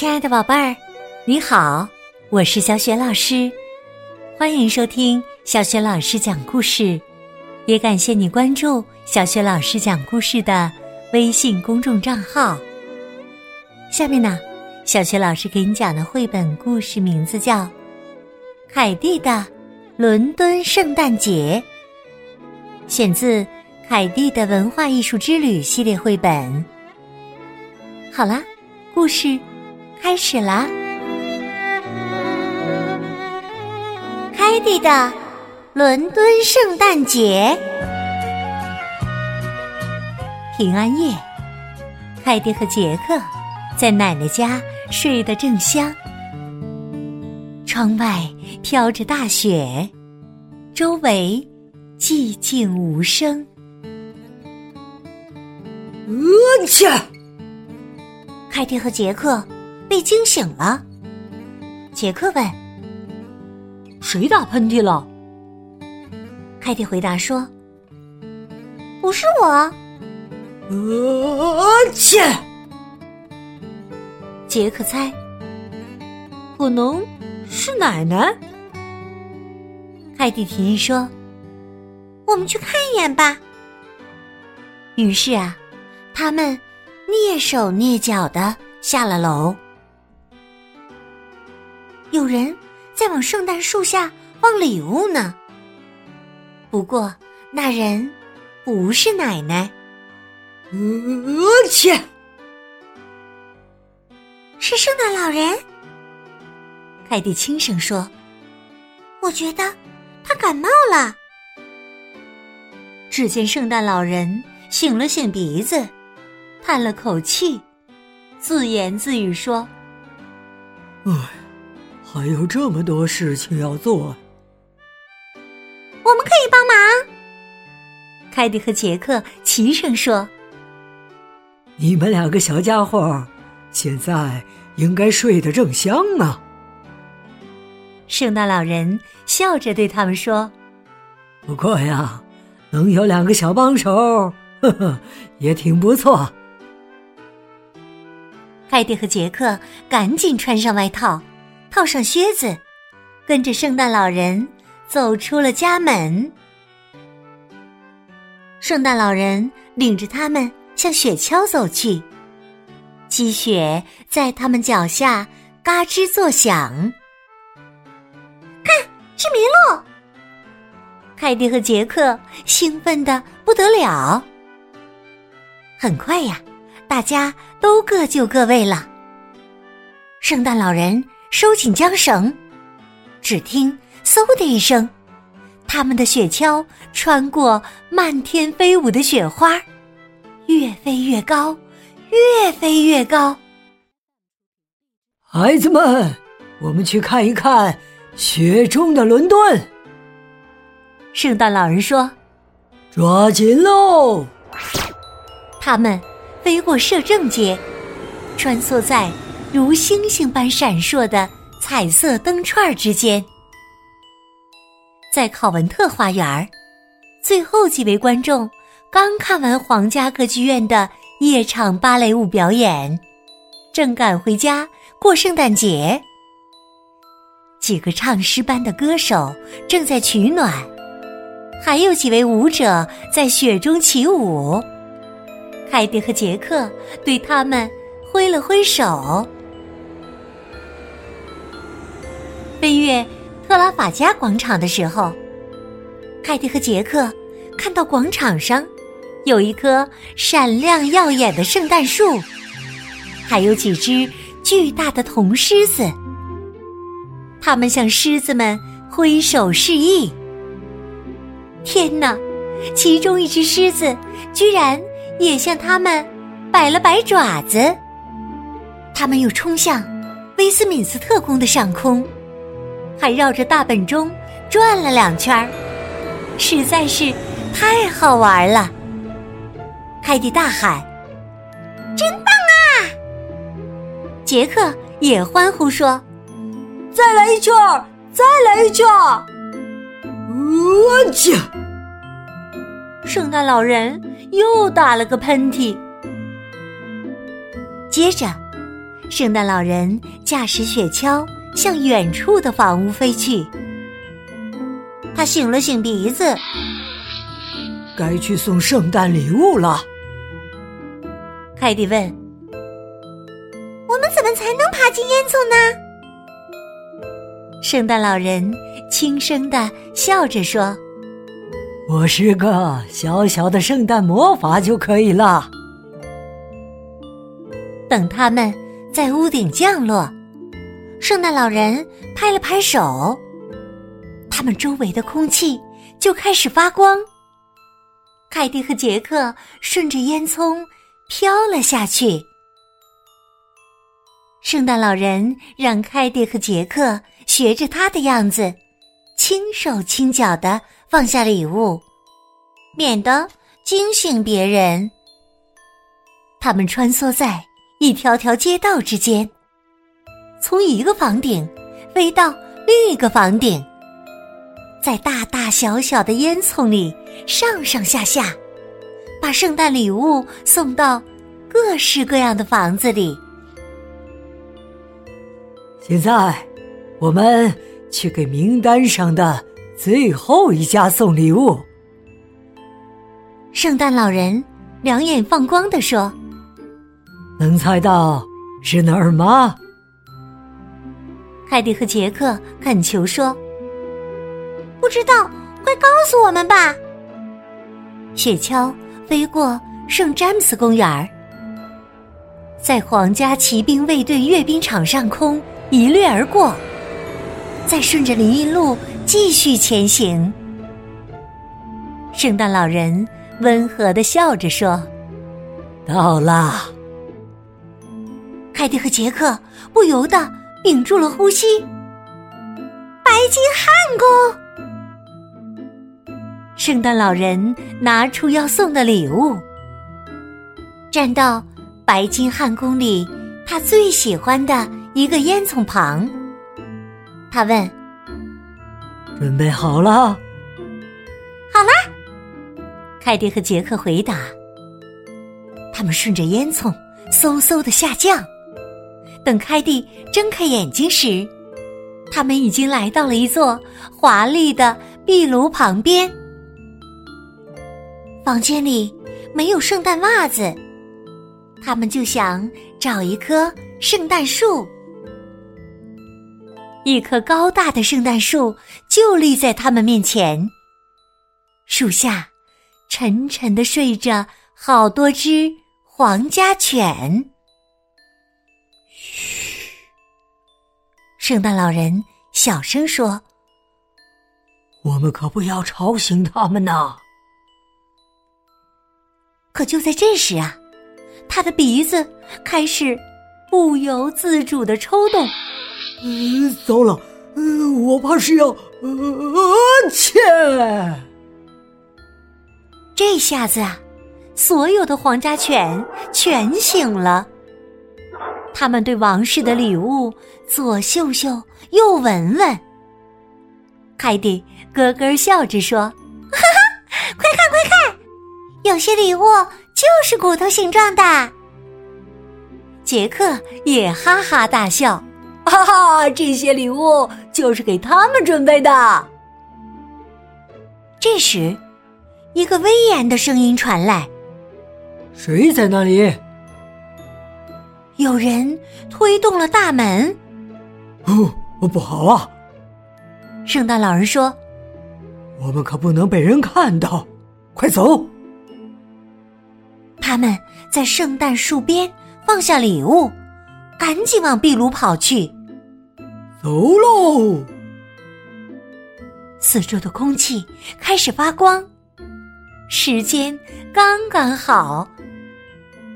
亲爱的宝贝儿，你好，我是小雪老师，欢迎收听小雪老师讲故事，也感谢你关注小雪老师讲故事的微信公众账号。下面呢，小雪老师给你讲的绘本故事名字叫《凯蒂的伦敦圣诞节》，选自《凯蒂的文化艺术之旅》系列绘本。好啦，故事。开始啦！凯蒂的伦敦圣诞节，平安夜，凯蒂和杰克在奶奶家睡得正香。窗外飘着大雪，周围寂静无声。我去！凯蒂和杰克。被惊醒了，杰克问：“谁打喷嚏了？”凯蒂回答说：“不是我。”呃，切！杰克猜：“可能是奶奶。”凯蒂提议说：“我们去看一眼吧。”于是啊，他们蹑手蹑脚的下了楼。有人在往圣诞树下放礼物呢。不过那人不是奶奶，我去，是圣诞老人。凯蒂轻声说：“我觉得他感冒了。”只见圣诞老人擤了擤鼻子，叹了口气，自言自语说：“唉。”还有这么多事情要做，我们可以帮忙。凯蒂和杰克齐声说：“你们两个小家伙，现在应该睡得正香呢。”圣诞老人笑着对他们说：“不过呀，能有两个小帮手，呵呵，也挺不错。”凯蒂和杰克赶紧穿上外套。套上靴子，跟着圣诞老人走出了家门。圣诞老人领着他们向雪橇走去，积雪在他们脚下嘎吱作响。看，是麋鹿！凯蒂和杰克兴奋的不得了。很快呀，大家都各就各位了。圣诞老人。收紧缰绳，只听“嗖”的一声，他们的雪橇穿过漫天飞舞的雪花，越飞越高，越飞越高。孩子们，我们去看一看雪中的伦敦。圣诞老人说：“抓紧喽！”他们飞过摄政街，穿梭在。如星星般闪烁的彩色灯串之间，在考文特花园最后几位观众刚看完皇家歌剧院的夜场芭蕾舞表演，正赶回家过圣诞节。几个唱诗班的歌手正在取暖，还有几位舞者在雪中起舞。凯蒂和杰克对他们挥了挥手。飞越特拉法加广场的时候，凯蒂和杰克看到广场上有一棵闪亮耀眼的圣诞树，还有几只巨大的铜狮子。他们向狮子们挥手示意。天哪！其中一只狮子居然也向他们摆了摆爪子。他们又冲向威斯敏斯特宫的上空。还绕着大本钟转了两圈儿，实在是太好玩了。凯蒂大喊：“真棒啊！”杰克也欢呼说：“再来一圈儿，再来一圈儿！”我去！圣诞老人又打了个喷嚏。接着，圣诞老人驾驶雪橇向远处的房屋飞去。他擤了擤鼻子，该去送圣诞礼物了。凯蒂问：“我们怎么才能爬进烟囱呢？”圣诞老人轻声的笑着说：“我是个小小的圣诞魔法就可以了。”等他们在屋顶降落，圣诞老人拍了拍手，他们周围的空气就开始发光。凯蒂和杰克顺着烟囱。飘了下去。圣诞老人让凯蒂和杰克学着他的样子，轻手轻脚的放下礼物，免得惊醒别人。他们穿梭在一条条街道之间，从一个房顶飞到另一个房顶，在大大小小的烟囱里上上下下。把圣诞礼物送到各式各样的房子里。现在，我们去给名单上的最后一家送礼物。圣诞老人两眼放光的说：“能猜到是哪儿吗？”凯蒂和杰克恳求说：“不知道，快告诉我们吧。”雪橇。飞过圣詹姆斯公园儿，在皇家骑兵卫队阅兵场上空一掠而过，再顺着林荫路继续前行。圣诞老人温和的笑着说：“到啦！”凯蒂和杰克不由得屏住了呼吸。白金汉宫。圣诞老人拿出要送的礼物，站到白金汉宫里他最喜欢的一个烟囱旁。他问：“准备好了？”“好啦！”凯蒂和杰克回答。他们顺着烟囱嗖嗖的下降。等凯蒂睁开眼睛时，他们已经来到了一座华丽的壁炉旁边。房间里没有圣诞袜子，他们就想找一棵圣诞树。一棵高大的圣诞树就立在他们面前，树下沉沉的睡着好多只皇家犬。圣诞老人小声说：“我们可不要吵醒他们呐。”可就在这时啊，他的鼻子开始不由自主的抽动。嗯，糟了，嗯，我怕是要呃切。这下子啊，所有的皇家犬全醒了。他们对王室的礼物左嗅嗅，右闻闻。凯蒂咯咯笑着说：“哈哈，快看，快看！”有些礼物就是骨头形状的。杰克也哈哈大笑，哈哈，这些礼物就是给他们准备的。这时，一个威严的声音传来：“谁在那里？”有人推动了大门。哦，不好啊！圣诞老人说：“我们可不能被人看到，快走！”他们在圣诞树边放下礼物，赶紧往壁炉跑去。走喽！四周的空气开始发光，时间刚刚好。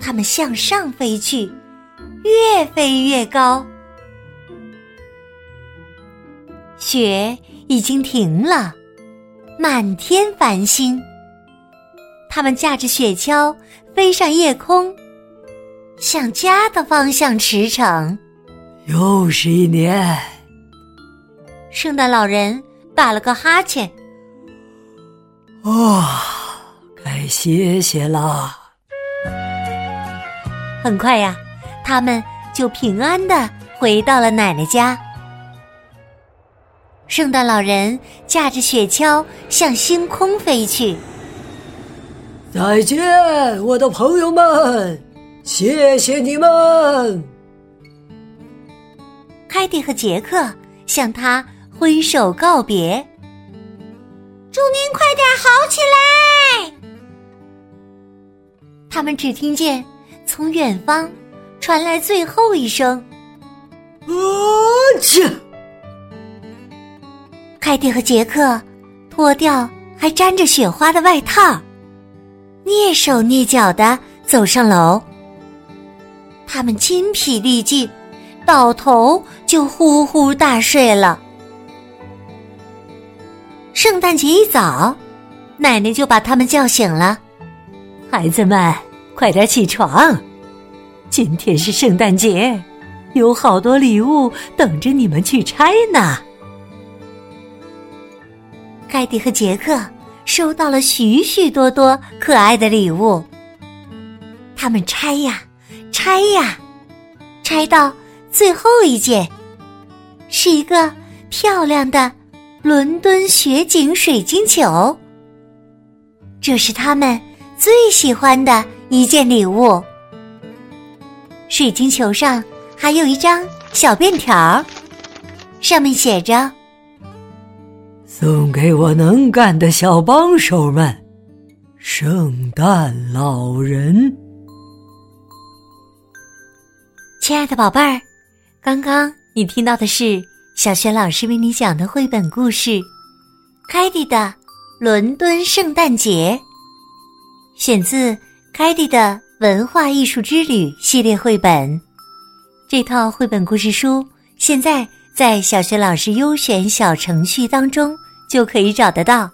他们向上飞去，越飞越高。雪已经停了，满天繁星。他们驾着雪橇。飞上夜空，向家的方向驰骋。又是一年，圣诞老人打了个哈欠。啊，该歇歇了。很快呀，他们就就平安的回到了奶奶家。圣诞老人驾着雪橇向星空飞去。再见，我的朋友们，谢谢你们。凯蒂和杰克向他挥手告别。祝您快点好起来！他们只听见从远方传来最后一声“啊切”。凯蒂和杰克脱掉还沾着雪花的外套。蹑手蹑脚的走上楼，他们筋疲力尽，倒头就呼呼大睡了。圣诞节一早，奶奶就把他们叫醒了：“孩子们，快点起床！今天是圣诞节，有好多礼物等着你们去拆呢。”凯蒂和杰克。收到了许许多多可爱的礼物，他们拆呀拆呀，拆到最后一件，是一个漂亮的伦敦雪景水晶球。这是他们最喜欢的一件礼物。水晶球上还有一张小便条，上面写着。送给我能干的小帮手们，圣诞老人。亲爱的宝贝儿，刚刚你听到的是小学老师为你讲的绘本故事《凯蒂的伦敦圣诞节》，选自《凯蒂的文化艺术之旅》系列绘本。这套绘本故事书现在在小学老师优选小程序当中。就可以找得到。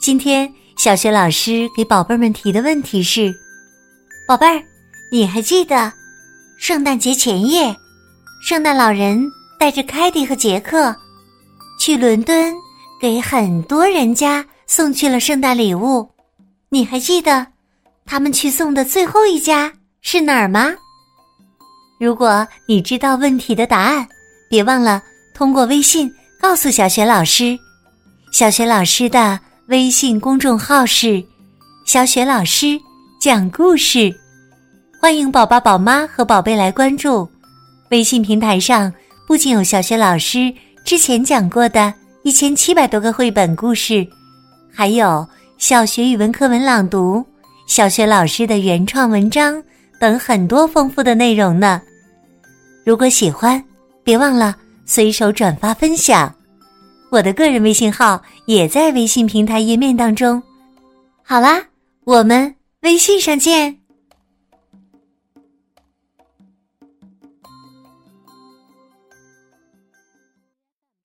今天小学老师给宝贝们提的问题是：宝贝儿，你还记得圣诞节前夜，圣诞老人带着凯蒂和杰克去伦敦，给很多人家送去了圣诞礼物。你还记得他们去送的最后一家是哪儿吗？如果你知道问题的答案，别忘了通过微信告诉小雪老师。小雪老师的微信公众号是“小雪老师讲故事”，欢迎宝宝、宝妈和宝贝来关注。微信平台上不仅有小雪老师之前讲过的一千七百多个绘本故事，还有小学语文课文朗读、小学老师的原创文章等很多丰富的内容呢。如果喜欢，别忘了随手转发分享。我的个人微信号也在微信平台页面当中。好啦，我们微信上见。